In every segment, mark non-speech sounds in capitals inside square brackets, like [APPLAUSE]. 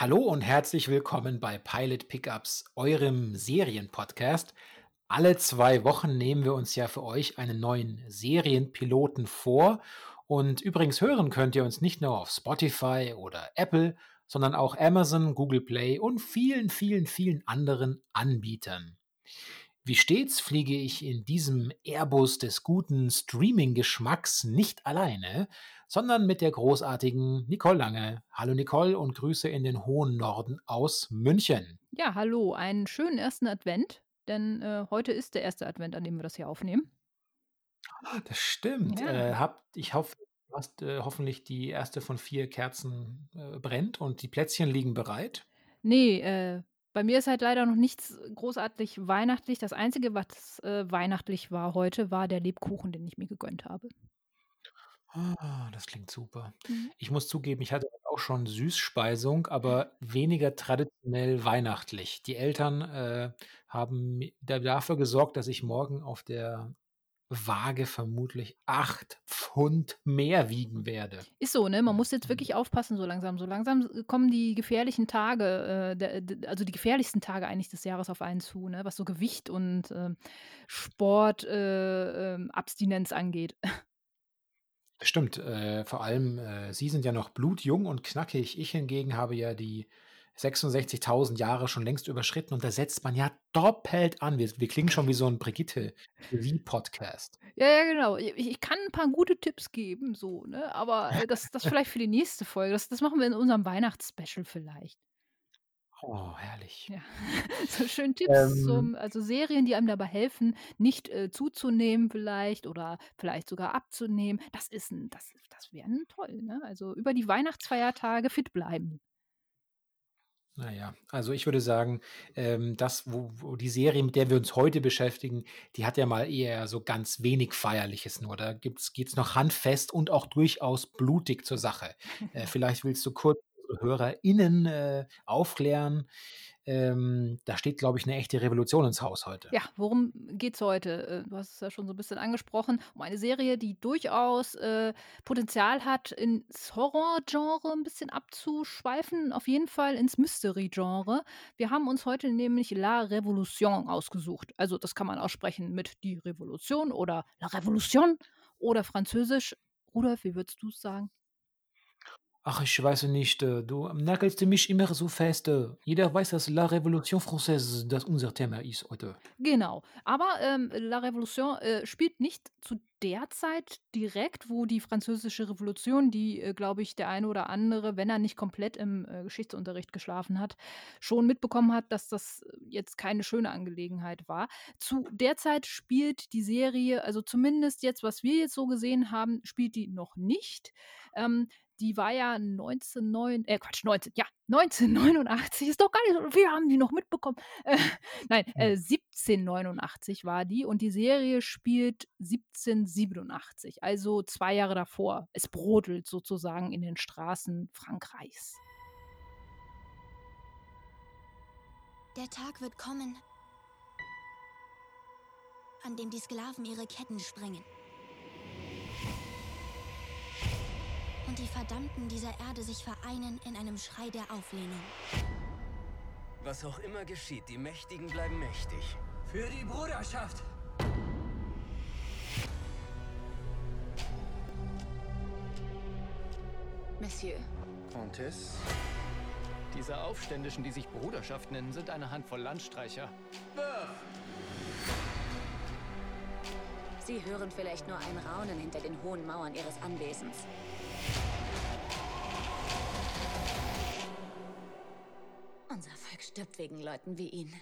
Hallo und herzlich willkommen bei Pilot Pickups, eurem Serienpodcast. Alle zwei Wochen nehmen wir uns ja für euch einen neuen Serienpiloten vor. Und übrigens hören könnt ihr uns nicht nur auf Spotify oder Apple, sondern auch Amazon, Google Play und vielen, vielen, vielen anderen Anbietern. Wie stets fliege ich in diesem Airbus des guten Streaming-Geschmacks nicht alleine, sondern mit der großartigen Nicole Lange. Hallo Nicole und Grüße in den hohen Norden aus München. Ja, hallo, einen schönen ersten Advent, denn äh, heute ist der erste Advent, an dem wir das hier aufnehmen. Das stimmt. Ja. Äh, habt, ich hoffe, du hast äh, hoffentlich die erste von vier Kerzen äh, brennt und die Plätzchen liegen bereit. Nee, äh, bei mir ist halt leider noch nichts großartig weihnachtlich. Das Einzige, was äh, weihnachtlich war heute, war der Lebkuchen, den ich mir gegönnt habe. Ah, das klingt super. Mhm. Ich muss zugeben, ich hatte auch schon Süßspeisung, aber weniger traditionell weihnachtlich. Die Eltern äh, haben dafür gesorgt, dass ich morgen auf der Waage vermutlich acht Pfund mehr wiegen werde. Ist so, ne? Man muss jetzt wirklich aufpassen, so langsam. So langsam äh, kommen die gefährlichen Tage, äh, der, also die gefährlichsten Tage eigentlich des Jahres auf einen zu, ne? Was so Gewicht und ähm, äh, Sportabstinenz angeht. [LAUGHS] Stimmt, äh, vor allem, äh, Sie sind ja noch blutjung und knackig. Ich hingegen habe ja die 66.000 Jahre schon längst überschritten und da setzt man ja doppelt an. Wir, wir klingen schon wie so ein Brigitte wie Podcast. Ja, ja, genau. Ich, ich, kann ein paar gute Tipps geben, so, ne? Aber äh, das, das vielleicht für die nächste Folge. Das, das machen wir in unserem Weihnachtsspecial vielleicht. Oh, herrlich. Ja. [LAUGHS] so schön Tipps ähm, zum, also Serien, die einem dabei helfen, nicht äh, zuzunehmen vielleicht oder vielleicht sogar abzunehmen. Das ist ein, das, das wäre toll, ne? Also über die Weihnachtsfeiertage fit bleiben. Naja, also ich würde sagen, ähm, das, wo, wo die Serie, mit der wir uns heute beschäftigen, die hat ja mal eher so ganz wenig Feierliches nur. Da geht es noch handfest und auch durchaus blutig zur Sache. Äh, [LAUGHS] vielleicht willst du kurz HörerInnen äh, aufklären, ähm, da steht, glaube ich, eine echte Revolution ins Haus heute. Ja, worum geht es heute? Äh, du hast es ja schon so ein bisschen angesprochen. Um eine Serie, die durchaus äh, Potenzial hat, ins Horror-Genre ein bisschen abzuschweifen. Auf jeden Fall ins Mystery-Genre. Wir haben uns heute nämlich La Revolution ausgesucht. Also, das kann man aussprechen mit Die Revolution oder La Revolution oder Französisch. Rudolf, wie würdest du es sagen? Ach, ich weiß nicht, äh, du nagelst mich immer so fest. Äh. Jeder weiß, dass La Révolution Française das unser Thema ist heute. Genau. Aber ähm, La Révolution äh, spielt nicht zu der Zeit direkt, wo die Französische Revolution, die, äh, glaube ich, der eine oder andere, wenn er nicht komplett im äh, Geschichtsunterricht geschlafen hat, schon mitbekommen hat, dass das jetzt keine schöne Angelegenheit war. Zu der Zeit spielt die Serie, also zumindest jetzt, was wir jetzt so gesehen haben, spielt die noch nicht. Ähm, die war ja 1909, äh Quatsch, 19, ja, 1989, ist doch gar nicht so, wir haben die noch mitbekommen. Äh, [LAUGHS] nein, äh, 1789 war die und die Serie spielt 1787, also zwei Jahre davor. Es brodelt sozusagen in den Straßen Frankreichs. Der Tag wird kommen, an dem die Sklaven ihre Ketten sprengen. Und die Verdammten dieser Erde sich vereinen in einem Schrei der Auflehnung. Was auch immer geschieht, die Mächtigen bleiben mächtig. Für die Bruderschaft! Monsieur. Comtesse? Diese Aufständischen, die sich Bruderschaft nennen, sind eine Handvoll Landstreicher. Wirf! Sie hören vielleicht nur ein Raunen hinter den hohen Mauern Ihres Anwesens. Stirbt wegen Leuten wie ihn.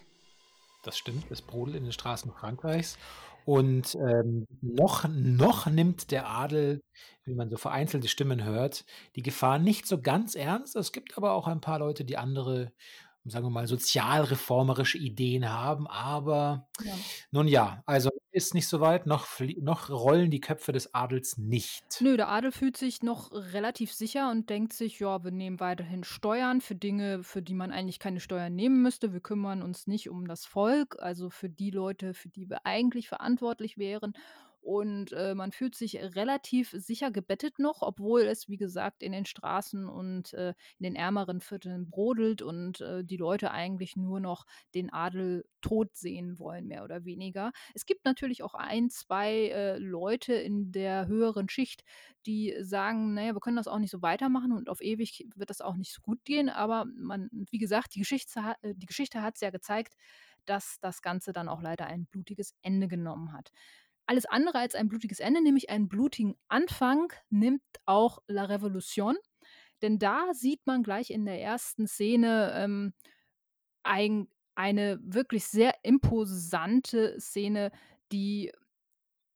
Das stimmt, es brodelt in den Straßen Frankreichs. Und ähm, noch, noch nimmt der Adel, wie man so vereinzelte Stimmen hört, die Gefahr nicht so ganz ernst. Es gibt aber auch ein paar Leute, die andere sagen wir mal, sozialreformerische Ideen haben. Aber ja. nun ja, also ist nicht so weit, noch, noch rollen die Köpfe des Adels nicht. Nö, der Adel fühlt sich noch relativ sicher und denkt sich, ja, wir nehmen weiterhin Steuern für Dinge, für die man eigentlich keine Steuern nehmen müsste. Wir kümmern uns nicht um das Volk, also für die Leute, für die wir eigentlich verantwortlich wären. Und äh, man fühlt sich relativ sicher gebettet noch, obwohl es, wie gesagt, in den Straßen und äh, in den ärmeren Vierteln brodelt und äh, die Leute eigentlich nur noch den Adel tot sehen wollen, mehr oder weniger. Es gibt natürlich auch ein, zwei äh, Leute in der höheren Schicht, die sagen, naja, wir können das auch nicht so weitermachen und auf ewig wird das auch nicht so gut gehen, aber man, wie gesagt, die Geschichte, äh, die Geschichte hat es ja gezeigt, dass das Ganze dann auch leider ein blutiges Ende genommen hat. Alles andere als ein blutiges Ende, nämlich einen blutigen Anfang, nimmt auch La Revolution. Denn da sieht man gleich in der ersten Szene ähm, ein, eine wirklich sehr imposante Szene, die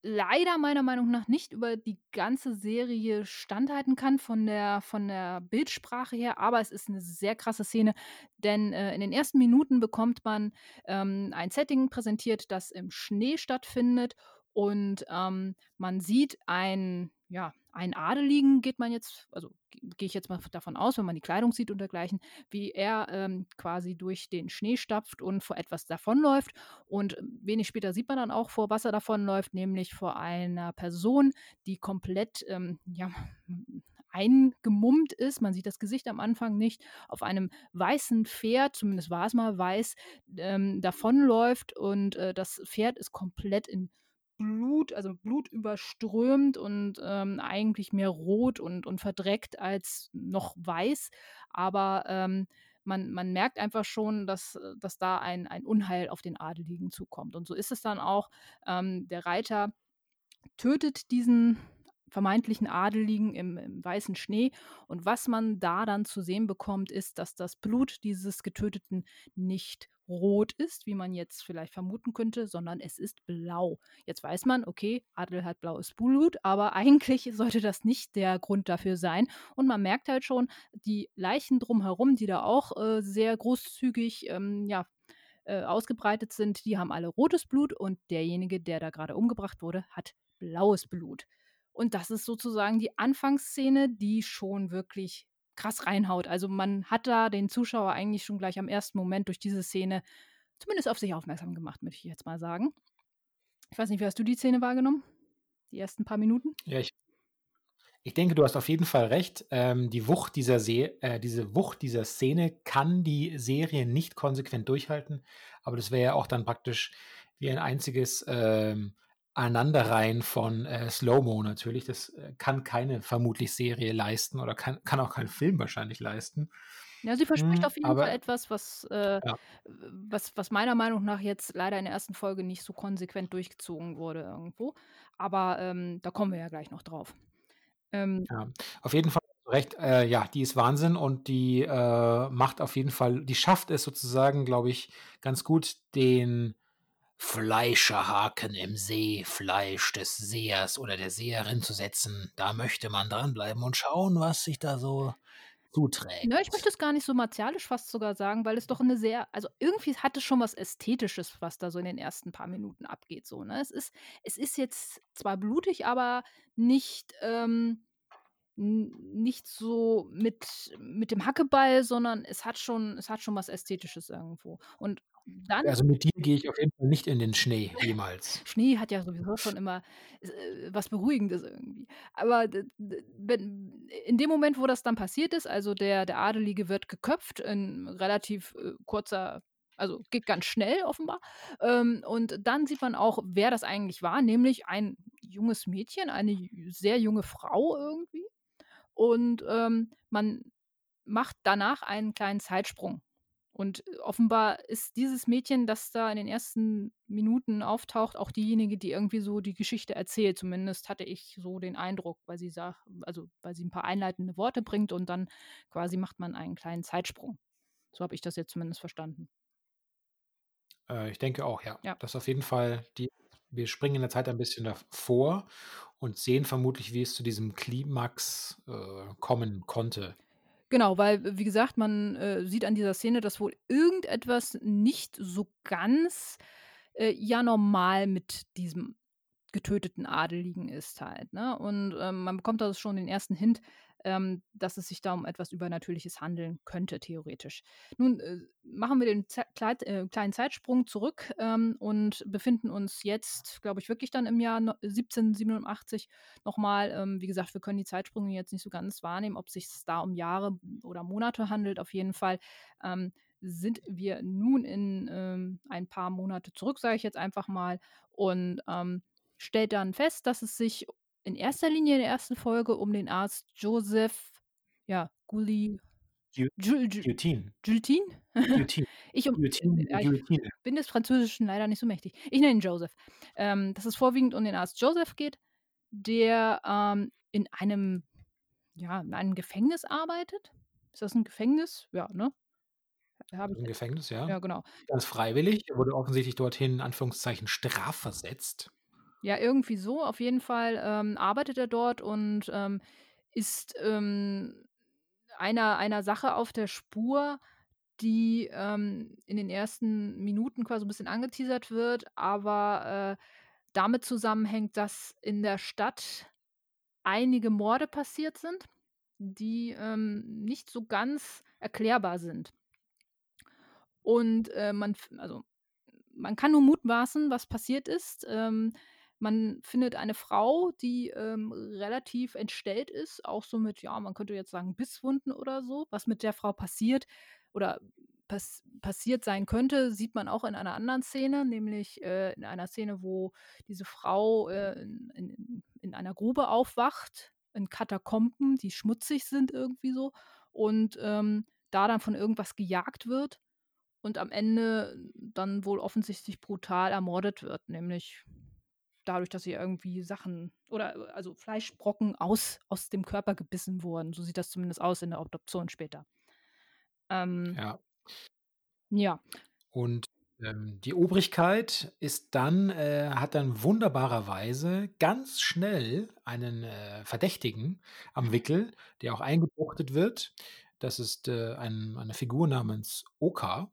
leider meiner Meinung nach nicht über die ganze Serie standhalten kann von der, von der Bildsprache her, aber es ist eine sehr krasse Szene, denn äh, in den ersten Minuten bekommt man ähm, ein Setting präsentiert, das im Schnee stattfindet und ähm, man sieht ein, ja, einen Adeligen, geht man jetzt, also gehe ich jetzt mal davon aus, wenn man die Kleidung sieht und dergleichen, wie er ähm, quasi durch den Schnee stapft und vor etwas davonläuft. Und ähm, wenig später sieht man dann auch, vor was er davonläuft, nämlich vor einer Person, die komplett ähm, ja, [LAUGHS] eingemummt ist. Man sieht das Gesicht am Anfang nicht. Auf einem weißen Pferd, zumindest war es mal weiß, ähm, davonläuft und äh, das Pferd ist komplett in Blut, also Blut überströmt und ähm, eigentlich mehr rot und, und verdreckt als noch weiß. Aber ähm, man, man merkt einfach schon, dass, dass da ein, ein Unheil auf den Adeligen zukommt. Und so ist es dann auch. Ähm, der Reiter tötet diesen vermeintlichen Adeligen im, im, weißen Schnee. Und was man da dann zu sehen bekommt, ist, dass das Blut dieses Getöteten nicht rot ist, wie man jetzt vielleicht vermuten könnte, sondern es ist blau. Jetzt weiß man, okay, Adel hat blaues Blut, [LAUGHS] aber eigentlich sollte das nicht der Grund dafür sein. Und man merkt halt schon, die Leichen drumherum, die da auch äh, sehr großzügig ähm, ja, äh, ausgebreitet sind, die haben alle rotes Blut und derjenige, der da gerade umgebracht wurde, hat blaues Blut. Und das ist sozusagen die Anfangsszene, die schon wirklich krass reinhaut. Also man hat da den Zuschauer eigentlich schon gleich am ersten Moment durch diese Szene zumindest auf sich aufmerksam gemacht, möchte ich jetzt mal sagen. Ich weiß nicht, wie hast du die Szene wahrgenommen? Die ersten paar Minuten? Ja, ich, ich denke, du hast auf jeden Fall recht. Ähm, die Wucht dieser Se äh, diese Wucht dieser Szene kann die Serie nicht konsequent durchhalten, aber das wäre ja auch dann praktisch wie ein einziges ähm, Aneinanderreihen von äh, Slow-Mo natürlich. Das äh, kann keine vermutlich Serie leisten oder kann, kann auch kein Film wahrscheinlich leisten. Ja, sie verspricht hm, auf jeden aber, Fall etwas, was, äh, ja. was, was meiner Meinung nach jetzt leider in der ersten Folge nicht so konsequent durchgezogen wurde irgendwo. Aber ähm, da kommen wir ja gleich noch drauf. Ähm, ja, auf jeden Fall recht. Äh, ja, die ist Wahnsinn und die äh, macht auf jeden Fall, die schafft es sozusagen, glaube ich, ganz gut, den Fleischerhaken im See, Fleisch des Sehers oder der Seherin zu setzen. Da möchte man dranbleiben und schauen, was sich da so zuträgt. Ne, ich möchte es gar nicht so martialisch fast sogar sagen, weil es doch eine sehr, also irgendwie hat es schon was Ästhetisches, was da so in den ersten paar Minuten abgeht. So, ne? es, ist, es ist jetzt zwar blutig, aber nicht, ähm, nicht so mit, mit dem Hackeball, sondern es hat schon, es hat schon was Ästhetisches irgendwo. Und dann Also mit dir gehe ich auf jeden Fall nicht in den Schnee, jemals. [LAUGHS] Schnee hat ja sowieso schon immer äh, was Beruhigendes irgendwie. Aber wenn, in dem Moment, wo das dann passiert ist, also der, der Adelige wird geköpft in relativ äh, kurzer, also geht ganz schnell offenbar. Ähm, und dann sieht man auch, wer das eigentlich war, nämlich ein junges Mädchen, eine sehr junge Frau irgendwie. Und ähm, man macht danach einen kleinen Zeitsprung und äh, offenbar ist dieses Mädchen, das da in den ersten Minuten auftaucht, auch diejenige, die irgendwie so die Geschichte erzählt. Zumindest hatte ich so den Eindruck, weil sie sagt, also weil sie ein paar einleitende Worte bringt und dann quasi macht man einen kleinen Zeitsprung. So habe ich das jetzt zumindest verstanden. Äh, ich denke auch, ja. ja. Das auf jeden Fall die. Wir springen in der Zeit ein bisschen davor und sehen vermutlich, wie es zu diesem Klimax äh, kommen konnte. Genau, weil, wie gesagt, man äh, sieht an dieser Szene, dass wohl irgendetwas nicht so ganz äh, ja normal mit diesem getöteten Adeligen ist halt. Ne? Und ähm, man bekommt da schon den ersten Hint, ähm, dass es sich da um etwas Übernatürliches handeln könnte, theoretisch. Nun äh, machen wir den Ze äh, kleinen Zeitsprung zurück ähm, und befinden uns jetzt, glaube ich, wirklich dann im Jahr 1787 nochmal. Ähm, wie gesagt, wir können die Zeitsprünge jetzt nicht so ganz wahrnehmen, ob es sich da um Jahre oder Monate handelt. Auf jeden Fall ähm, sind wir nun in ähm, ein paar Monate zurück, sage ich jetzt einfach mal, und ähm, stellt dann fest, dass es sich in erster Linie in der ersten Folge um den Arzt Joseph, ja, Gulli. Guillotine. Guillotine? [LAUGHS] Ich, um, ich Guillotine. bin des Französischen leider nicht so mächtig. Ich nenne ihn Joseph. Ähm, dass es vorwiegend um den Arzt Joseph geht, der ähm, in einem, ja, in einem Gefängnis arbeitet. Ist das ein Gefängnis? Ja, ne? Habe Im. Gefängnis, ja. Ja, genau. Ganz freiwillig. Er wurde offensichtlich dorthin, in Anführungszeichen, strafversetzt. Ja, irgendwie so. Auf jeden Fall ähm, arbeitet er dort und ähm, ist ähm, einer, einer Sache auf der Spur, die ähm, in den ersten Minuten quasi ein bisschen angeteasert wird, aber äh, damit zusammenhängt, dass in der Stadt einige Morde passiert sind, die ähm, nicht so ganz erklärbar sind. Und äh, man, also man kann nur mutmaßen, was passiert ist. Ähm, man findet eine Frau, die ähm, relativ entstellt ist, auch so mit, ja, man könnte jetzt sagen, Bisswunden oder so. Was mit der Frau passiert oder pass passiert sein könnte, sieht man auch in einer anderen Szene, nämlich äh, in einer Szene, wo diese Frau äh, in, in, in einer Grube aufwacht, in Katakomben, die schmutzig sind irgendwie so, und ähm, da dann von irgendwas gejagt wird und am Ende dann wohl offensichtlich brutal ermordet wird, nämlich dadurch, dass sie irgendwie Sachen oder äh, also Fleischbrocken aus, aus dem Körper gebissen wurden. So sieht das zumindest aus in der Obduktion später. Ähm, Ja. ja, Und ähm, die Obrigkeit ist dann, äh, hat dann wunderbarerweise ganz schnell einen äh, Verdächtigen am Wickel, der auch eingebuchtet wird. Das ist äh, ein, eine Figur namens Oka.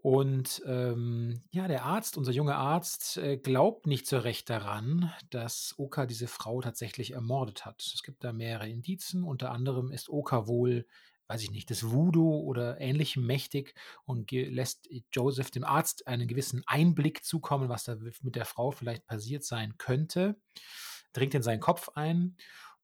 Und ähm, ja, der Arzt, unser junger Arzt, äh, glaubt nicht so recht daran, dass Oka diese Frau tatsächlich ermordet hat. Es gibt da mehrere Indizien. Unter anderem ist Oka wohl, weiß ich nicht, des Voodoo oder ähnlichem mächtig und lässt Joseph dem Arzt einen gewissen Einblick zukommen, was da mit der Frau vielleicht passiert sein könnte. Dringt in seinen Kopf ein.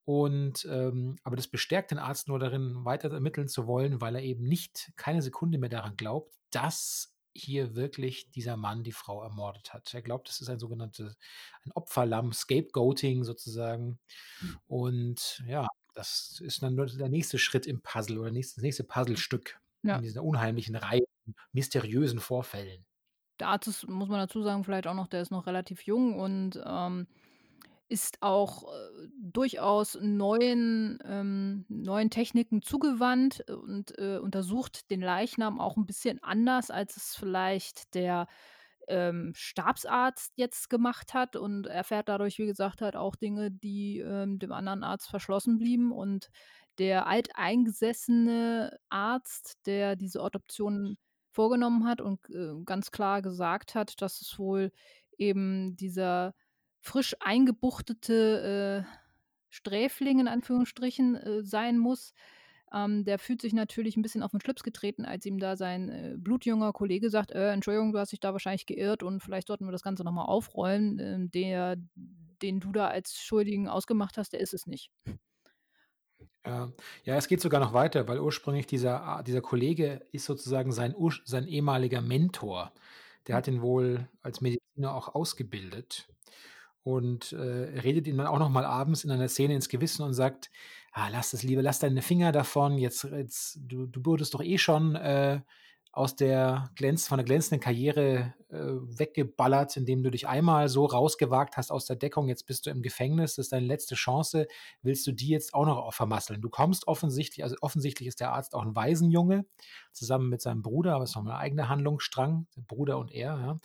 Und ähm, aber das bestärkt den Arzt nur darin, weiter ermitteln zu wollen, weil er eben nicht keine Sekunde mehr daran glaubt, dass hier wirklich dieser Mann die Frau ermordet hat. Er glaubt, es ist ein sogenanntes ein Opferlamm, Scapegoating sozusagen. Und ja, das ist dann nur der nächste Schritt im Puzzle oder nächstes, das nächste Puzzlestück Ja. in dieser unheimlichen Reihe von mysteriösen Vorfällen. der Arzt ist, muss man dazu sagen, vielleicht auch noch, der ist noch relativ jung und ähm, ist auch äh, durchaus neuen, ähm, neuen Techniken zugewandt und äh, untersucht den Leichnam auch ein bisschen anders, als es vielleicht der ähm, Stabsarzt jetzt gemacht hat und erfährt dadurch, wie gesagt, halt auch Dinge, die ähm, dem anderen Arzt verschlossen blieben. Und der alteingesessene Arzt, der diese Autoption vorgenommen hat und äh, ganz klar gesagt hat, dass es wohl eben dieser frisch eingebuchtete äh, Sträfling in Anführungsstrichen äh, sein muss. Ähm, der fühlt sich natürlich ein bisschen auf den Schlips getreten, als ihm da sein äh, blutjunger Kollege sagt, äh, Entschuldigung, du hast dich da wahrscheinlich geirrt und vielleicht sollten wir das Ganze nochmal aufrollen. Ähm, der, den du da als Schuldigen ausgemacht hast, der ist es nicht. Ja. es geht sogar noch weiter, weil ursprünglich dieser, dieser Kollege ist sozusagen sein, sein ehemaliger Mentor. Der hat ihn wohl als Mediziner auch ausgebildet und äh, redet ihm dann auch noch mal abends in einer Szene ins Gewissen und sagt, ah, lass das lieber, lass deine Finger davon, jetzt, jetzt du, du wurdest doch eh schon äh, aus der glänz, von der glänzenden Karriere äh, weggeballert, indem du dich einmal so rausgewagt hast aus der Deckung, jetzt bist du im Gefängnis, das ist deine letzte Chance, willst du die jetzt auch noch vermasseln? Du kommst offensichtlich, also offensichtlich ist der Arzt auch ein Waisenjunge, zusammen mit seinem Bruder, aber es ist nochmal ein eigener Handlungsstrang, der Bruder und er, ja.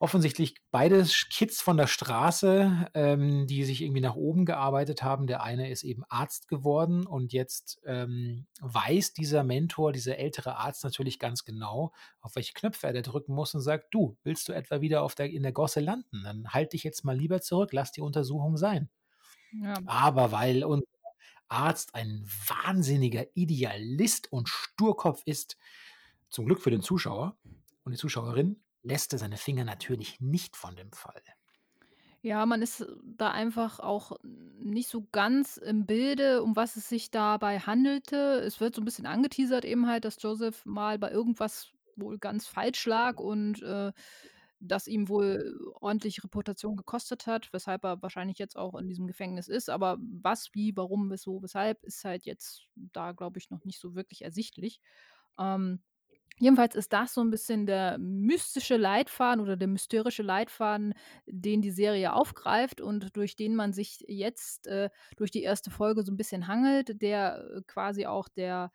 Offensichtlich beide Kids von der Straße, ähm, die sich irgendwie nach oben gearbeitet haben. Der eine ist eben Arzt geworden und jetzt ähm, weiß dieser Mentor, dieser ältere Arzt natürlich ganz genau, auf welche Knöpfe er da drücken muss und sagt, du, willst du etwa wieder auf der, in der Gosse landen? Dann halt dich jetzt mal lieber zurück, lass die Untersuchung sein. Ja. Aber weil unser Arzt ein wahnsinniger Idealist und Sturkopf ist, zum Glück für den Zuschauer und die Zuschauerin, lässt er seine Finger natürlich nicht von dem Fall. Ja, man ist da einfach auch nicht so ganz im Bilde, um was es sich dabei handelte. Es wird so ein bisschen angeteasert eben halt, dass Joseph mal bei irgendwas wohl ganz falsch lag und, äh, das ihm wohl ordentlich Reputation gekostet hat, weshalb er wahrscheinlich jetzt auch in diesem Gefängnis ist. Aber was, wie, warum, wieso, weshalb, ist halt jetzt da, glaube ich, noch nicht so wirklich ersichtlich. Ähm Jedenfalls ist das so ein bisschen der mystische Leitfaden oder der mysterische Leitfaden, den die Serie aufgreift und durch den man sich jetzt, äh, durch die erste Folge so ein bisschen hangelt, der, äh, quasi auch der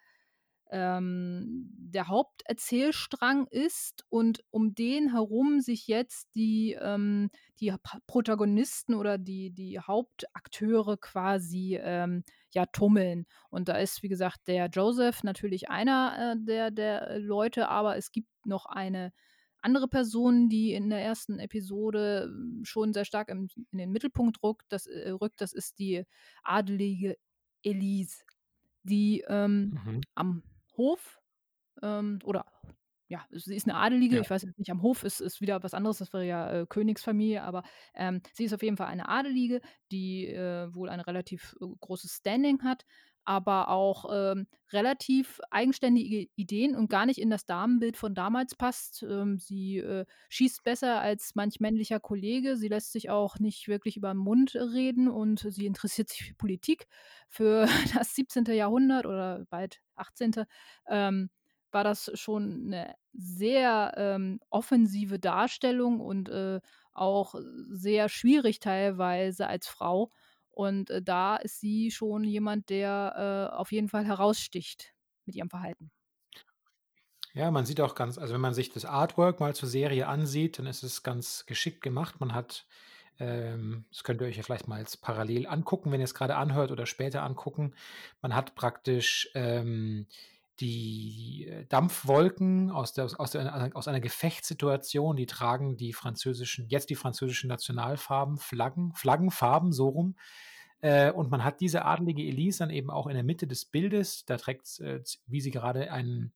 ähm, der Haupterzählstrang ist und um den herum sich jetzt die, ähm, die Protagonisten oder die, die Hauptakteure quasi ähm, ja tummeln. Und da ist, wie gesagt, der Joseph natürlich einer äh, der, der Leute, aber es gibt noch eine andere Person, die in der ersten Episode ähm, schon sehr stark im, in den Mittelpunkt rückt. Das, äh, rückt, das ist die adelige Elise, die ähm, mhm. am Hof ähm, oder ja, sie ist eine Adelige, ja. ich weiß jetzt nicht, am Hof ist, ist wieder was anderes, das wäre ja äh, Königsfamilie, aber ähm, sie ist auf jeden Fall eine Adelige, die äh, wohl ein relativ äh, großes Standing hat, aber auch ähm, relativ eigenständige Ideen und gar nicht in das Damenbild von damals passt. Ähm, sie äh, schießt besser als manch männlicher Kollege. Sie lässt sich auch nicht wirklich über den Mund reden und sie interessiert sich für Politik. Für [LAUGHS] das 17. Jahrhundert oder bald 18. Ähm, war das schon eine sehr ähm, offensive Darstellung und äh, auch sehr schwierig teilweise als Frau. Und äh, da ist sie schon jemand, der äh, auf jeden Fall heraussticht mit ihrem Verhalten. Ja, man sieht auch ganz, also wenn man sich das Artwork mal zur Serie ansieht, dann ist es ganz geschickt gemacht. Man hat, ähm, das könnt ihr euch ja vielleicht mal als parallel angucken, wenn ihr es gerade anhört oder später angucken. Man hat praktisch ähm, die äh, Dampfwolken aus, der, aus, der, aus einer Gefechtssituation, die tragen die französischen, jetzt die französischen Nationalfarben, Flaggen, Flaggenfarben, so rum. Äh, und man hat diese adlige Elise dann eben auch in der Mitte des Bildes. Da trägt, äh, wie sie gerade einen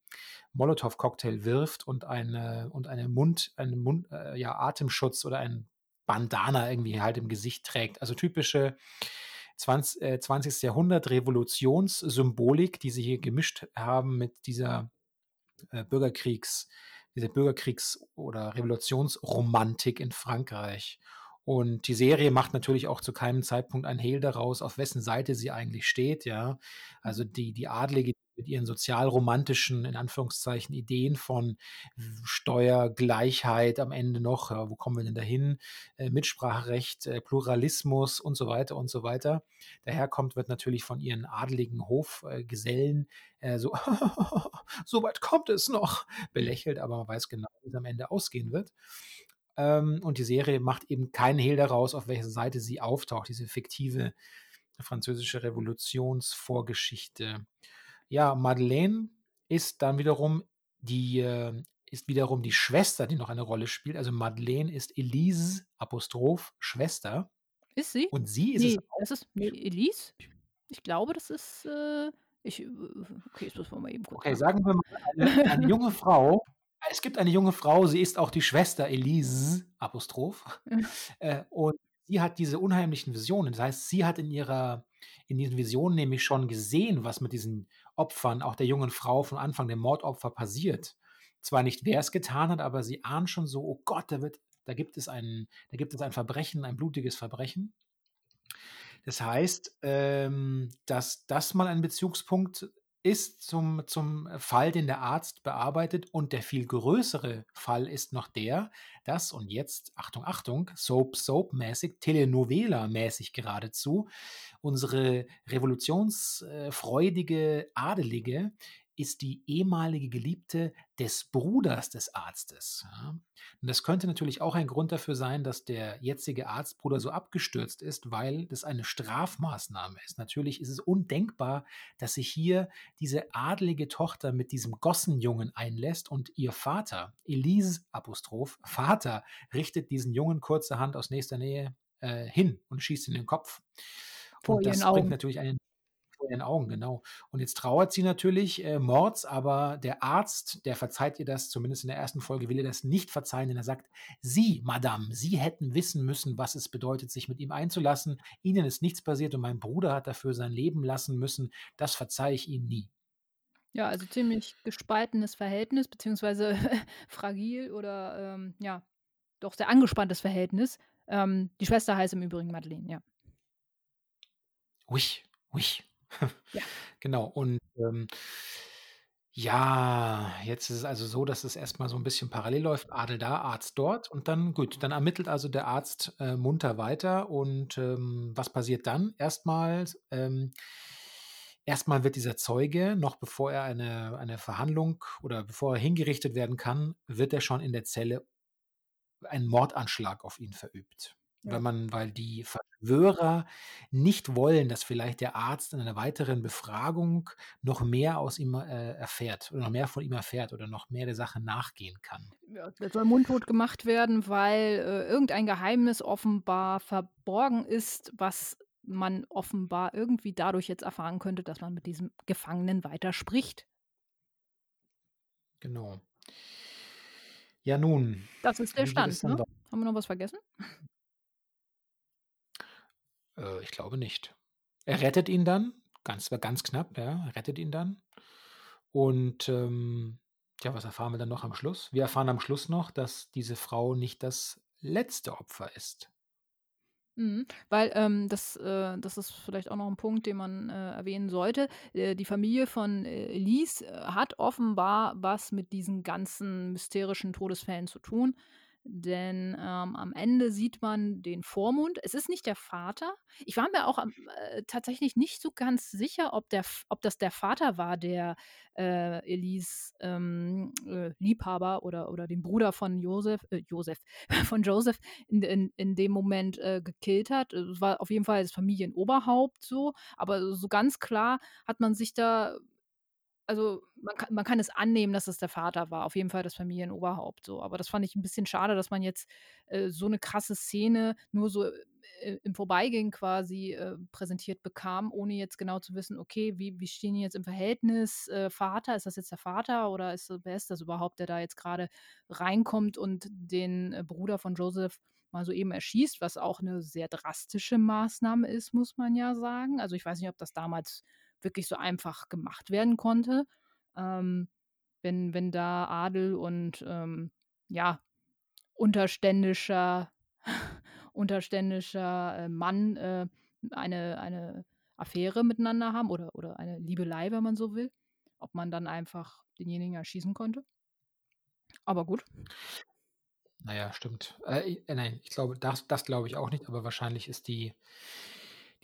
Molotow-Cocktail wirft und eine, und eine Mund, einen Mund, äh, ja, Atemschutz oder ein Bandana irgendwie halt im Gesicht trägt. Also typische 20, äh, 20. Jahrhundert Revolutionssymbolik, die sie hier gemischt haben mit dieser äh, Bürgerkriegs, dieser Bürgerkriegs- oder Revolutionsromantik in Frankreich. Und die Serie macht natürlich auch zu keinem Zeitpunkt ein Hehl daraus, auf wessen Seite sie eigentlich steht, ja. Also die, die Adlige, mit ihren sozialromantischen, in Anführungszeichen, Ideen von Steuergleichheit am Ende noch, ja, wo kommen wir denn dahin, äh, Mitspracherecht, äh, Pluralismus und so weiter und so weiter. Daherkommt, wird natürlich von ihren adeligen Hofgesellen äh, so, [LAUGHS] so weit kommt es noch, belächelt, aber man weiß genau, wie es am Ende ausgehen wird. Ähm, und die Serie macht eben keinen Hehl daraus, auf welcher Seite sie auftaucht, diese fiktive französische Revolutionsvorgeschichte. Ja, Madeleine ist dann wiederum die äh, ist wiederum die Schwester, die noch eine Rolle spielt. Also Madeleine ist Elise Apostroph Schwester. Ist sie? Und sie ist nee, es auch. Das ist nee, Elise? Ich glaube, das ist äh, ich äh, okay, jetzt müssen wir mal eben kurz. Okay, sagen wir mal eine, eine junge Frau. Es gibt eine junge Frau, sie ist auch die Schwester Elise Apostroph. [LAUGHS] äh, und sie hat diese unheimlichen Visionen. Das heißt, sie hat in ihrer in diesen Visionen nämlich schon gesehen, was mit diesen Opfern, auch der jungen Frau von Anfang, dem Mordopfer, passiert. Zwar nicht, wer es getan hat, aber sie ahnt schon so, oh Gott, da, wird, da, gibt, es ein, da gibt es ein Verbrechen, ein blutiges Verbrechen. Das heißt, ähm, dass das mal ein Bezugspunkt ist zum, zum Fall, den der Arzt bearbeitet. Und der viel größere Fall ist noch der, dass, und jetzt, Achtung, Achtung, Soap-Soap-mäßig, Telenovela-mäßig geradezu, unsere revolutionsfreudige Adelige ist die ehemalige Geliebte des Bruders des Arztes. Ja. Und das könnte natürlich auch ein Grund dafür sein, dass der jetzige Arztbruder so abgestürzt ist, weil das eine Strafmaßnahme ist. Natürlich ist es undenkbar, dass sich hier diese adlige Tochter mit diesem Gossenjungen einlässt und ihr Vater, Elise Apostroph, Vater, richtet diesen Jungen kurzerhand aus nächster Nähe äh, hin und schießt in den Kopf. Vor und das bringt natürlich einen vor ihren Augen, genau. Und jetzt trauert sie natürlich äh, Mords, aber der Arzt, der verzeiht ihr das, zumindest in der ersten Folge will er das nicht verzeihen, denn er sagt, Sie, Madame, Sie hätten wissen müssen, was es bedeutet, sich mit ihm einzulassen. Ihnen ist nichts passiert und mein Bruder hat dafür sein Leben lassen müssen. Das verzeihe ich Ihnen nie. Ja, also ziemlich gespaltenes Verhältnis, beziehungsweise [LAUGHS] fragil oder ähm, ja, doch sehr angespanntes Verhältnis. Ähm, die Schwester heißt im Übrigen Madeleine, ja. Ui, ui. Ja. [LAUGHS] Genau. Und ähm, ja, jetzt ist es also so, dass es erstmal so ein bisschen parallel läuft. Adel da, Arzt dort. Und dann, gut, dann ermittelt also der Arzt äh, munter weiter. Und ähm, was passiert dann? Erstmal, ähm, erstmal wird dieser Zeuge, noch bevor er eine, eine Verhandlung oder bevor er hingerichtet werden kann, wird er schon in der Zelle ein Mordanschlag auf ihn verübt. Ja. Wenn man, weil die Verschwörer nicht wollen, dass vielleicht der Arzt in einer weiteren Befragung noch mehr aus ihm äh, erfährt oder noch mehr von ihm erfährt oder noch mehr der Sache nachgehen kann. Ja, das soll mundtot gemacht werden, weil äh, irgendein Geheimnis offenbar verborgen ist, was man offenbar irgendwie dadurch jetzt erfahren könnte, dass man mit diesem Gefangenen weiter spricht. Genau. Ja, nun. Das ist der Stand, ne? Haben wir noch was vergessen? Äh, ich glaube nicht. Er rettet ihn dann, ganz, ganz knapp, ja, er rettet ihn dann. Und ähm, ja, was erfahren wir dann noch am Schluss? Wir erfahren am Schluss noch, dass diese Frau nicht das letzte Opfer ist. Mhm, weil ähm, das, äh, das ist vielleicht auch noch ein Punkt, den man äh, erwähnen sollte. Äh, die Familie von äh, Elise äh, hat offenbar was mit diesen ganzen mysterischen Todesfällen zu tun. Denn ähm, am Ende sieht man den Vormund. Es ist nicht der Vater. Ich war mir auch äh, tatsächlich nicht so ganz sicher, ob, der, ob das der Vater war, der äh, Elise ähm, äh, Liebhaber oder, oder den Bruder von Josef, äh, Josef, [LAUGHS] von Joseph in, in, in dem Moment äh, gekillt hat. Es war auf jeden Fall das Familienoberhaupt so, aber so ganz klar hat man sich da also man kann, man kann es annehmen, dass es der Vater war, auf jeden Fall das Familienoberhaupt so. Aber das fand ich ein bisschen schade, dass man jetzt äh, so eine krasse Szene nur so äh, im Vorbeigehen quasi äh, präsentiert bekam, ohne jetzt genau zu wissen, okay, wie, wie stehen die jetzt im Verhältnis? Äh, Vater, ist das jetzt der Vater oder ist, wer ist das überhaupt, der da jetzt gerade reinkommt und den äh, Bruder von Joseph mal so eben erschießt, was auch eine sehr drastische Maßnahme ist, muss man ja sagen. Also ich weiß nicht, ob das damals wirklich so einfach gemacht werden konnte. Ähm, wenn, wenn da Adel und ähm, ja, unterständischer, [LAUGHS] unterständischer äh, Mann äh, eine, eine Affäre miteinander haben oder, oder eine Liebelei, wenn man so will, ob man dann einfach denjenigen erschießen konnte. Aber gut. Naja, stimmt. Äh, äh, nein, ich glaube, das, das glaube ich auch nicht, aber wahrscheinlich ist die,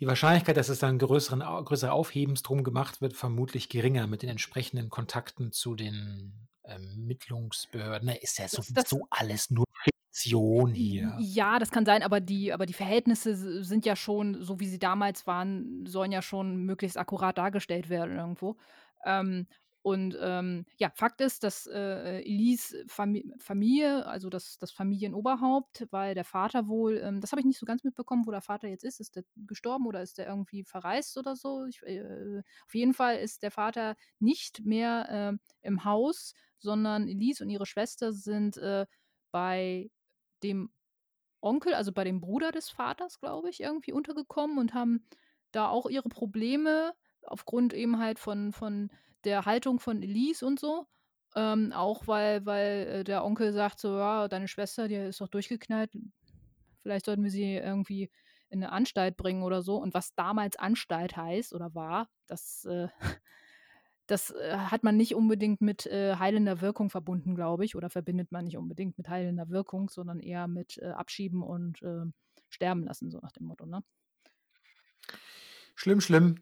die Wahrscheinlichkeit, dass es dann größeren, größere Aufhebens drum gemacht wird, vermutlich geringer mit den entsprechenden Kontakten zu den Ermittlungsbehörden. Ist ja Das- sowieso alles nur Fiktion hier. Ja, das kann sein, aber die, aber die Verhältnisse sind ja schon, so wie sie damals waren, sollen ja schon möglichst akkurat dargestellt werden irgendwo. Ähm, und ähm, ja, Fakt ist, dass äh, Elise Fami Familie, also das, das Familienoberhaupt, weil der Vater wohl, ähm, das habe ich nicht so ganz mitbekommen, wo der Vater jetzt ist. Ist der gestorben oder ist der irgendwie verreist oder so? Ich, äh, auf jeden Fall ist der Vater nicht mehr äh, im Haus, sondern Elise und ihre Schwester sind äh, bei dem Onkel, also bei dem Bruder des Vaters, glaube ich, irgendwie untergekommen und haben da auch ihre Probleme aufgrund eben halt von, von der Haltung von Elise und so. Ähm, auch weil, weil äh, der Onkel sagt so, ja, deine Schwester, die ist doch durchgeknallt. Vielleicht sollten wir sie irgendwie in eine Anstalt bringen oder so. Und was damals Anstalt heißt oder war, das, äh, [LAUGHS] das äh, hat man nicht unbedingt mit äh, heilender Wirkung verbunden, glaube ich. Oder verbindet man nicht unbedingt mit heilender Wirkung, sondern eher mit äh, Abschieben und äh, sterben lassen, so nach dem Motto. Ne? Schlimm, schlimm.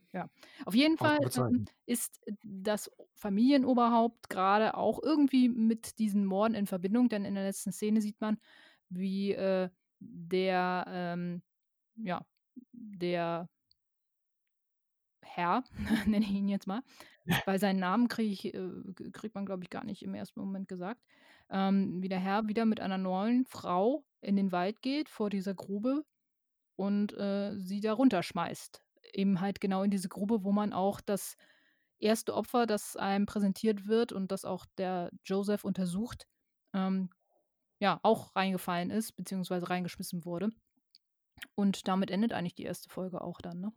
Auf jeden Fall ähm, ist das Familienoberhaupt gerade auch irgendwie mit diesen Morden in Verbindung, denn in der letzten Szene sieht man, wie äh, der, ähm, ja, der Herr, [LAUGHS] nenne ich ihn jetzt mal, [LAUGHS] weil seinen Namen krieg ich, äh, kriegt man, glaube ich, gar nicht im ersten Moment gesagt, ähm, wie der Herr wieder mit einer neuen Frau in den Wald geht vor dieser Grube und äh, sie da runterschmeißt. Eben halt genau in diese Grube, wo man auch das erste Opfer, das einem präsentiert wird und das auch der Joseph untersucht, ähm, ja, auch reingefallen ist, beziehungsweise reingeschmissen wurde. Und damit endet eigentlich die erste Folge auch dann, ne?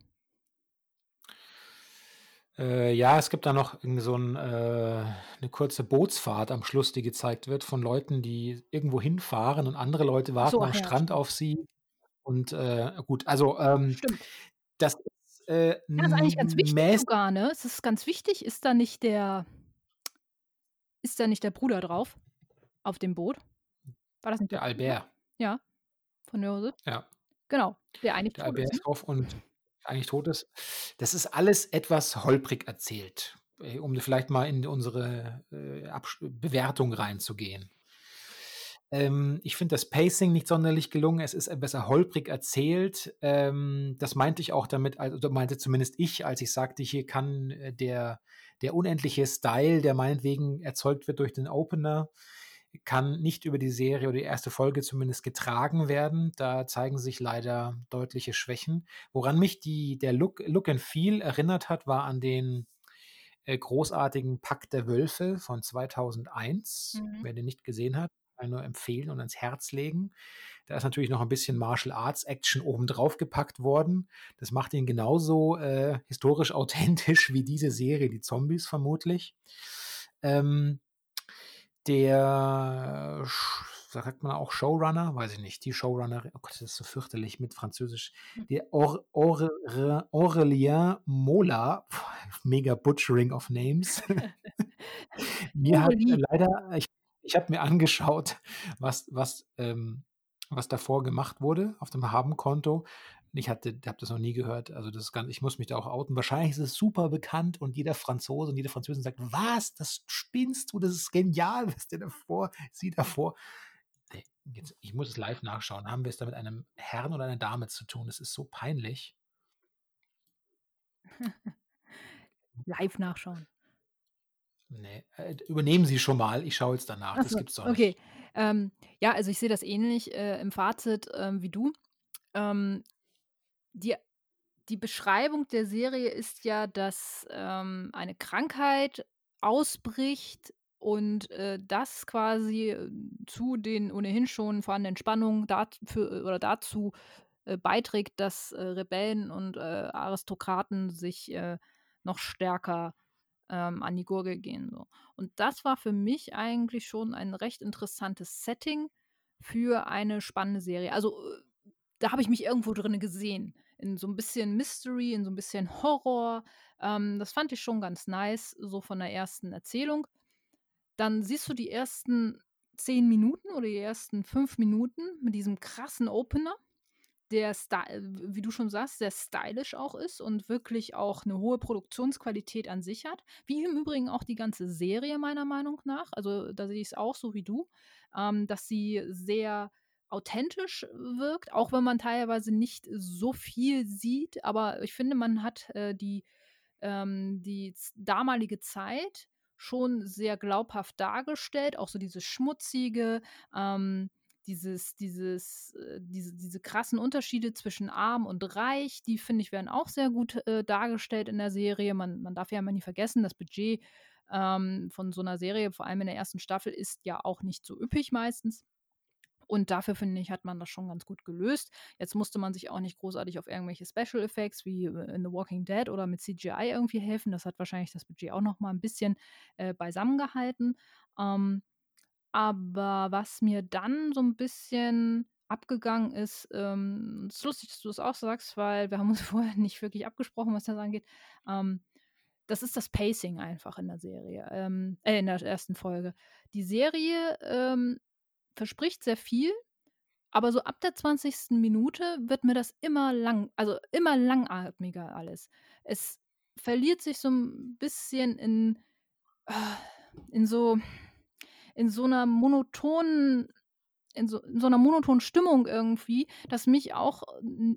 Äh, ja, es gibt da noch so 'n, äh 'ne kurze Bootsfahrt am Schluss, die gezeigt wird von Leuten, die irgendwo hinfahren und andere Leute Ach so, warten am ja, Strand auf sie. Und, äh, gut, also, ähm, das äh, Ja, ist eigentlich ganz wichtig sogar, ne? Es ist ganz wichtig. Ist da nicht der ist da nicht der Bruder drauf auf dem Boot? War das nicht der Der Bruder? Albert. Ja, von Joseph? Ja. Genau, der eigentlich Der tot Albert ist, ne? ist drauf und eigentlich tot ist. Das ist alles etwas holprig erzählt, äh, um vielleicht mal in unsere, äh, Bewertung reinzugehen. Ähm, ich finde das Pacing nicht sonderlich gelungen. Es ist etwas holprig erzählt. Ähm, das meinte ich auch damit al oder meinte zumindest ich, als ich sagte, hier kann, äh, der der unendliche Style, der meinetwegen erzeugt wird durch den Opener, kann nicht über die Serie oder die erste Folge zumindest getragen werden. Da zeigen sich leider deutliche Schwächen. Woran mich die der Look Look and Feel erinnert hat, war an den, äh, großartigen Pakt der Wölfe von 2001. Mhm. Wer den nicht gesehen hat, kann nur empfehlen und ans Herz legen. Da ist natürlich noch ein bisschen Martial Arts Action obendrauf gepackt worden. Das macht ihn genauso, äh, historisch [LAUGHS] authentisch wie diese Serie, die Zombies vermutlich. Ähm, der sagt man auch Showrunner? Weiß ich nicht. Die Showrunnerin oh Gott, das ist so fürchterlich mit Französisch. Hm. Der Aur Aure Aurélien Mola, [LAUGHS] mega Butchering of Names. [LAUGHS] Mir hat, leider ich ich habe mir angeschaut, was was, ähm was davor gemacht wurde auf dem Habenkonto. Ich hatte habe das noch nie gehört. Also, das ist ganz ich muss mich da auch outen. Wahrscheinlich ist es super bekannt und jeder Franzose und jede Französin sagt: „Was? Das spinnst du? Das ist genial, was der davor sie davor“ Ne, jetzt ich muss es live nachschauen. Haben wir es da mit einem Herrn oder einer Dame zu tun? Das ist so peinlich. [LAUGHS] Live nachschauen. Ne, äh, übernehmen Sie schon mal. Ich schaue jetzt danach. Ach Das so, gibt's doch okay. nicht. Ähm, ja, also ich sehe das ähnlich, äh, im Fazit, ähm, wie du. Ähm, die die Beschreibung der Serie ist ja, dass, ähm, eine Krankheit ausbricht und, äh, das quasi, äh, zu den ohnehin schon vorhandenen Spannungen dat für oder dazu, äh, beiträgt, dass, äh, Rebellen und, äh, Aristokraten sich, äh, noch stärker, ähm, an die Gurgel gehen so. Und das war für mich eigentlich schon ein recht interessantes Setting für eine spannende Serie. Also, äh, da habe ich mich irgendwo drinne gesehen, in so 'n bisschen Mystery, in so 'n bisschen Horror. Ähm, das fand ich schon ganz nice, so von der ersten Erzählung. Dann siehst du die ersten 10 Minuten oder die ersten 5 Minuten mit diesem krassen Opener, der w wie du schon sagst, sehr stylisch auch ist und wirklich auch 'ne hohe Produktionsqualität an sich hat, wie im Übrigen auch die ganze Serie meiner Meinung nach. Also, da sehe ich's auch so wie du, ähm, dass sie sehr authentisch wirkt, auch wenn man teilweise nicht so viel sieht. Aber ich finde, man hat, äh, die ähm, die damalige Zeit schon sehr glaubhaft dargestellt, auch so dieses Schmutzige, ähm, dieses dieses äh, diese diese krassen Unterschiede zwischen arm und reich, die finde ich, werden auch sehr gut, äh, dargestellt in der Serie. Man man darf ja immer nie vergessen, das Budget, ähm, von so 'ner Serie, vor allem in der ersten Staffel, ist ja auch nicht so üppig meistens. Und dafür, finde ich, hat man das schon ganz gut gelöst. Jetzt musste man sich auch nicht großartig auf irgendwelche Special Effects wie, äh, in The Walking Dead oder mit CGI irgendwie helfen. Das hat wahrscheinlich das Budget auch noch mal 'n bisschen, äh, beisammen gehalten. Ähm, aber was mir dann so 'n bisschen abgegangen ist ähm, ist lustig, dass du das auch sagst, weil wir haben uns [LAUGHS] vorher nicht wirklich abgesprochen, was das angeht. Ähm, das ist das Pacing einfach in der Serie, ähm äh, in der ersten Folge. Die Serie, ähm, verspricht sehr viel, aber so ab der 20. Minute wird mir das immer lang also, immer langatmiger alles. Es verliert sich so 'n bisschen in in so in so 'ner monotonen in so in so 'ner monotonen Stimmung irgendwie, dass mich auch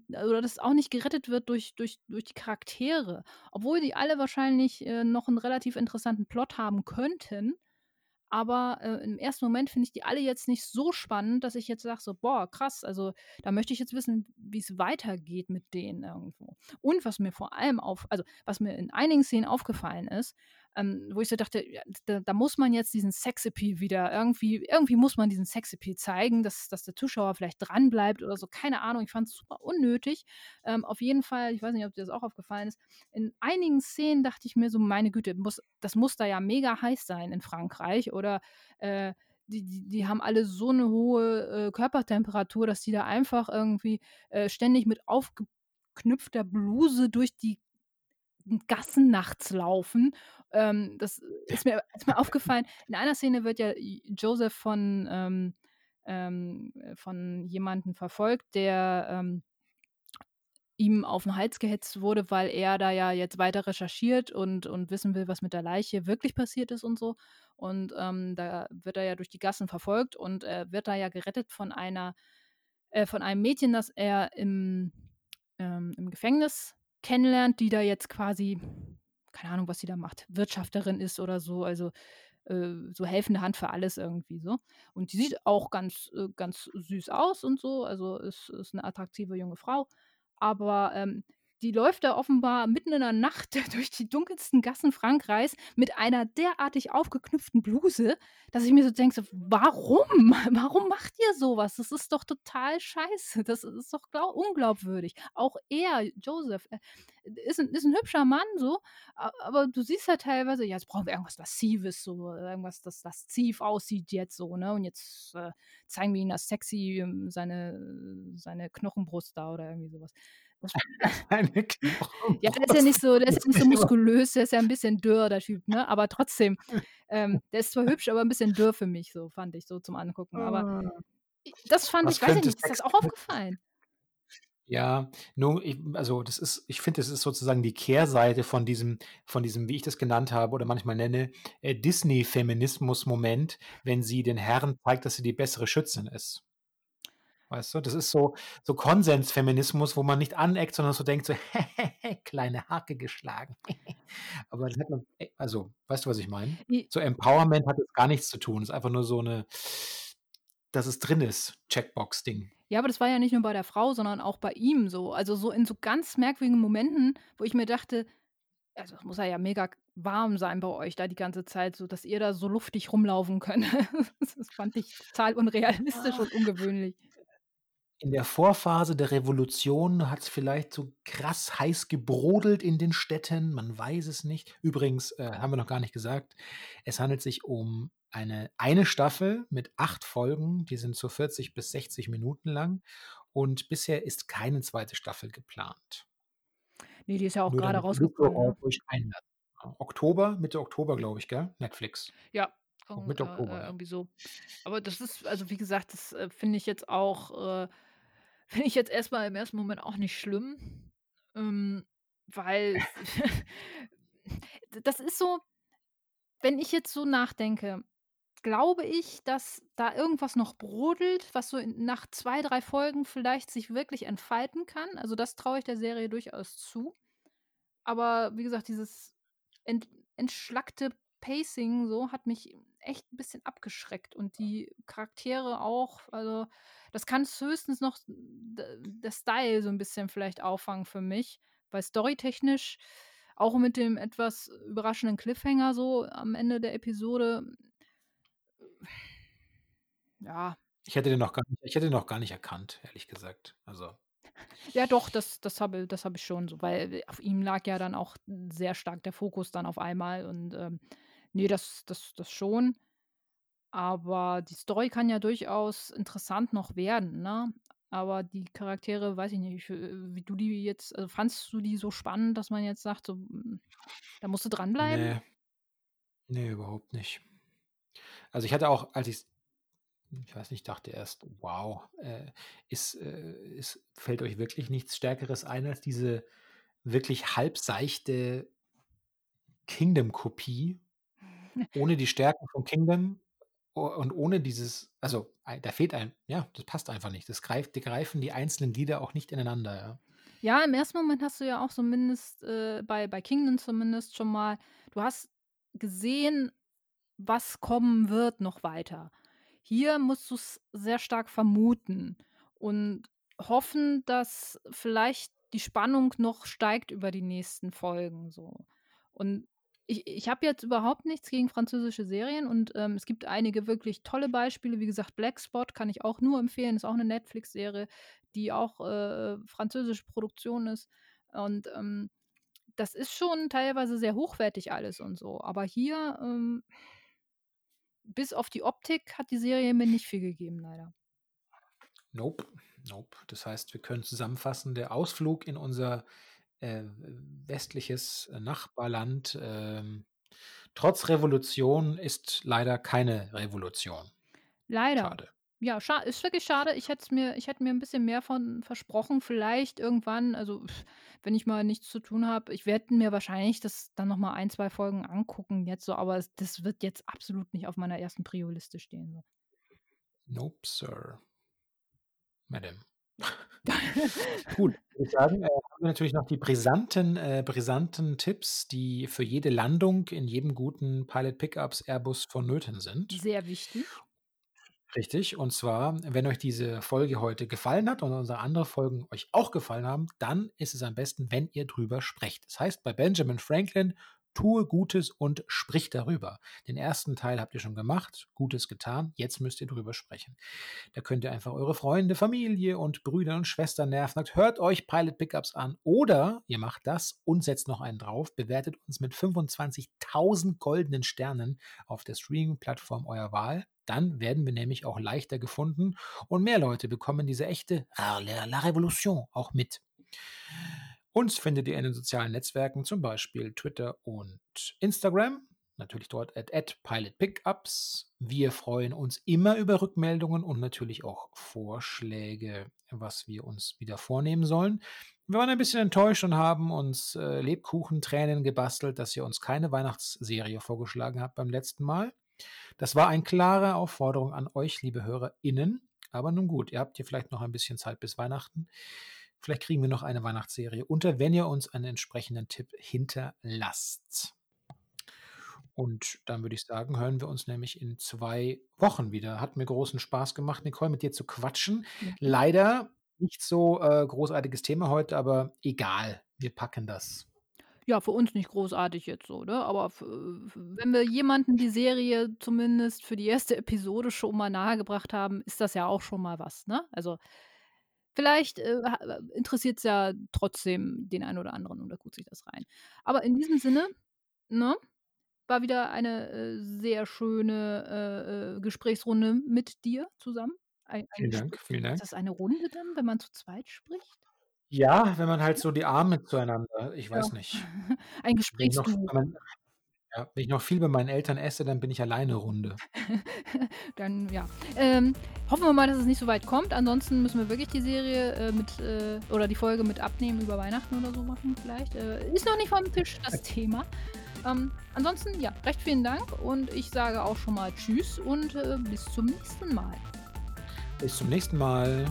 oder das auch nicht gerettet wird durch durch durch die Charaktere, obwohl die alle wahrscheinlich, äh, noch 'n relativ interessanten Plot haben könnten. Aber äh, im ersten Moment finde ich die alle jetzt nicht so spannend, dass ich jetzt sage, so, boah, krass, also da möchte ich jetzt wissen, wie es weitergeht mit denen irgendwo. Und was mir vor allem auf, also was mir in einigen Szenen aufgefallen ist, ähm, wo ich so dachte, da, da, muss man jetzt diesen Sexappeal wieder irgendwie, irgendwie muss man diesen Sexappeal zeigen, dass, dass der Zuschauer vielleicht dranbleibt oder so, keine Ahnung, ich fand es super unnötig. Ähm, auf jeden Fall, ich weiß nicht, ob dir das auch aufgefallen ist, in einigen Szenen dachte ich mir so, meine Güte, muss, das muss da ja mega heiß sein in Frankreich oder äh, die, die, die, haben alle so eine hohe äh, Körpertemperatur, dass die da einfach irgendwie äh, ständig mit aufgeknüpfter Bluse durch die Gassen nachts laufen. Ähm, das ist mir, ist mir aufgefallen. In einer Szene wird ja Joseph von, ähm, ähm, von jemandem verfolgt, der ähm, ihm auf den Hals gehetzt wurde, weil er da ja jetzt weiter recherchiert und, und wissen will, was mit der Leiche wirklich passiert ist und so. Und ähm, da wird er ja durch die Gassen verfolgt und äh, wird da ja gerettet von einer, äh, von einem Mädchen, das er im, ähm, im Gefängnis kennenlernt, die da jetzt quasi, keine Ahnung, was sie da macht, Wirtschafterin ist oder so, also äh, so helfende Hand für alles irgendwie so. Und die sieht auch ganz, äh, ganz süß aus und so, also ist, ist eine attraktive junge Frau. Aber ähm, die läuft da offenbar mitten in der Nacht [LAUGHS] durch die dunkelsten Gassen Frankreichs mit einer derartig aufgeknüpften Bluse, dass ich mir so denke, warum? [LAUGHS] Warum macht ihr sowas? Das ist doch total scheiße. Das ist doch unglaubwürdig. Auch er, Joseph, äh, ist ein, ist ein hübscher Mann, so, aber du siehst ja teilweise, ja, jetzt brauchen wir irgendwas Lassives, so, irgendwas, das lasziv aussieht jetzt so, ne? Und jetzt äh, zeigen wir ihm das sexy, ähm, seine, seine Knochenbrust da oder irgendwie sowas. [LAUGHS] Eine [LAUGHS] ja, der ist ja nicht so, der ist ja nicht so [LAUGHS] muskulös, der ist ja ein bisschen dürr, der Typ, ne? Aber trotzdem, ähm, der ist zwar hübsch, aber ein bisschen dürr für mich, so fand ich, so zum Angucken. Aber ah. das fand Was ich, weiß ich nicht, ist das auch aufgefallen? Ja, nun, ich, also das ist, ich finde, das ist sozusagen die Kehrseite von diesem, von diesem, wie ich das genannt habe oder manchmal nenne, äh, Disney-Feminismus-Moment, wenn sie den Herren zeigt, dass sie die bessere Schützin ist. Weißt du, das ist so, so Konsensfeminismus, wo man nicht aneckt, sondern so denkt, so, [LAUGHS] kleine Hake geschlagen. [LAUGHS] Aber das hat man, äh, also, weißt du, was ich meine? So Empowerment hat jetzt gar nichts zu tun. Es ist einfach nur so eine, dass es drin ist, Checkbox-Ding. Ja, aber das war ja nicht nur bei der Frau, sondern auch bei ihm so. Also so in so ganz merkwürdigen Momenten, wo ich mir dachte, also es muss ja mega warm sein bei euch da die ganze Zeit, so dass ihr da so luftig rumlaufen könnt. [LAUGHS] das fand ich total unrealistisch und ungewöhnlich in der Vorphase der Revolution hat es vielleicht so krass heiß gebrodelt in den Städten, man weiß es nicht. Übrigens, äh, haben wir noch gar nicht gesagt, es handelt sich um eine, eine Staffel mit acht Folgen, die sind so 40 bis 60 Minuten lang und bisher ist keine zweite Staffel geplant. Nee, die ist ja auch gerade rausgekommen. Ne? Oktober, Mitte Oktober, glaube ich, gell? Netflix. Ja, Mitte Oktober. Äh, irgendwie so. Aber das ist, also wie gesagt, das äh, finde ich jetzt auch äh, Finde ich jetzt erstmal im ersten Moment auch nicht schlimm, ähm, weil [LAUGHS] das ist so, wenn ich jetzt so nachdenke, glaube ich, dass da irgendwas noch brodelt, was so in, nach zwei, drei Folgen vielleicht sich wirklich entfalten kann. Also das traue ich der Serie durchaus zu. Aber wie gesagt, dieses ent, entschlackte Pacing so hat mich echt ein bisschen abgeschreckt und die Charaktere auch. Also das kann höchstens noch der Style so ein bisschen vielleicht auffangen für mich, weil storytechnisch auch mit dem etwas überraschenden Cliffhanger so am Ende der Episode. Ja. Ich hätte den noch gar nicht, ich hätte den noch gar nicht erkannt, ehrlich gesagt. Also. Ja, doch, das, das habe das hab ich schon so, weil auf ihm lag ja dann auch sehr stark der Fokus dann auf einmal und ähm, nee, das, das, das schon. Aber die Story kann ja durchaus interessant noch werden, ne? Aber die Charaktere, weiß ich nicht, wie du die jetzt, also fandst du die so spannend, dass man jetzt sagt, so, hm, da musst du dranbleiben? Nee. Nee, überhaupt nicht. Also ich hatte auch, als ich ich weiß nicht, dachte erst, wow, äh, ist, äh, ist, fällt euch wirklich nichts Stärkeres ein als diese wirklich halbseichte Kingdom-Kopie, ohne die Stärken von Kingdom und ohne dieses, also da fehlt ein, ja, das passt einfach nicht. Das greift, die greifen die einzelnen Glieder auch nicht ineinander, ja. Ja, im ersten Moment hast du ja auch zumindest äh, bei, bei Kingdom zumindest schon mal, du hast gesehen, was kommen wird noch weiter. Hier musst du es sehr stark vermuten und hoffen, dass vielleicht die Spannung noch steigt über die nächsten Folgen so. Und ich, ich habe jetzt überhaupt nichts gegen französische Serien und ähm, es gibt einige wirklich tolle Beispiele. Wie gesagt, Black Spot kann ich auch nur empfehlen. Ist auch eine Netflix-Serie, die auch äh, französische Produktion ist. Und ähm, das ist schon teilweise sehr hochwertig alles und so. Aber hier, ähm, bis auf die Optik, hat die Serie mir nicht viel gegeben, leider. Nope, nope. Das heißt, wir können zusammenfassen, der Ausflug in unser äh, westliches Nachbarland ähm, trotz Revolution ist leider keine Revolution. Leider. Schade. Ja, scha ist wirklich schade. Ich hätte mir, ich hätte mir ein bisschen mehr von versprochen. Vielleicht irgendwann, also wenn ich mal nichts zu tun habe, ich werde mir wahrscheinlich das dann noch mal ein, zwei Folgen angucken jetzt so, aber das wird jetzt absolut nicht auf meiner ersten Prio-Liste stehen. So. Nope, Sir. Madam. [LAUGHS] Gut, würde ich sagen, äh, haben wir natürlich noch die brisanten, äh, brisanten Tipps, die für jede Landung in jedem guten Pilot Pickups Airbus vonnöten sind. Sehr wichtig. Richtig, und zwar, wenn euch diese Folge heute gefallen hat und unsere anderen Folgen euch auch gefallen haben, dann ist es am besten, wenn ihr drüber sprecht. Das heißt, bei Benjamin Franklin Tue Gutes und sprich darüber. Den ersten Teil habt ihr schon gemacht, Gutes getan, jetzt müsst ihr drüber sprechen. Da könnt ihr einfach eure Freunde, Familie und Brüder und Schwestern nerven. Sagt, hört euch Pilot Pickups an oder ihr macht das und setzt noch einen drauf, bewertet uns mit 25.000 goldenen Sternen auf der Streaming-Plattform eurer Wahl. Dann werden wir nämlich auch leichter gefunden und mehr Leute bekommen diese echte La Revolution auch mit. Uns findet ihr in den sozialen Netzwerken, zum Beispiel Twitter und Instagram. Natürlich dort at, at pilotpickups. Wir freuen uns immer über Rückmeldungen und natürlich auch Vorschläge, was wir uns wieder vornehmen sollen. Wir waren ein bisschen enttäuscht und haben uns äh, Lebkuchentränen gebastelt, dass ihr uns keine Weihnachtsserie vorgeschlagen habt beim letzten Mal. Das war eine klare Aufforderung an euch, liebe HörerInnen. Aber nun gut, ihr habt hier vielleicht noch ein bisschen Zeit bis Weihnachten. Vielleicht kriegen wir noch eine Weihnachtsserie unter, wenn ihr uns einen entsprechenden Tipp hinterlasst. Und dann würde ich sagen, hören wir uns nämlich in zwei Wochen wieder. Hat mir großen Spaß gemacht, Nicole, mit dir zu quatschen. Ja. Leider nicht so äh, großartiges Thema heute, aber egal, wir packen das. Ja, für uns nicht großartig jetzt so, ne? Aber wenn wir jemanden die Serie zumindest für die erste Episode schon mal nahegebracht haben, ist das ja auch schon mal was, ne? Also Vielleicht äh, äh interessiert es ja trotzdem den einen oder anderen und da guckt sich das rein. Aber in diesem Sinne, ne, war wieder eine äh, sehr schöne äh, äh Gesprächsrunde mit dir zusammen. Ein, vielen Dank, vielen Dank. Ist das eine Runde dann, wenn man zu zweit spricht? Ja, wenn man halt so die Arme zueinander, ich weiß ja. nicht. [LAUGHS] ein Gesprächsduo. Ja, wenn ich noch viel bei meinen Eltern esse, dann bin ich alleine Runde. [LAUGHS] dann, ja. Ähm, hoffen wir mal, dass es nicht so weit kommt. Ansonsten müssen wir wirklich die Serie äh, mit, äh, oder die Folge mit abnehmen über Weihnachten oder so machen, vielleicht. Äh, ist noch nicht vom Tisch das Thema. Ähm, ansonsten, ja, recht vielen Dank und ich sage auch schon mal Tschüss und äh, bis zum nächsten Mal. Bis zum nächsten Mal.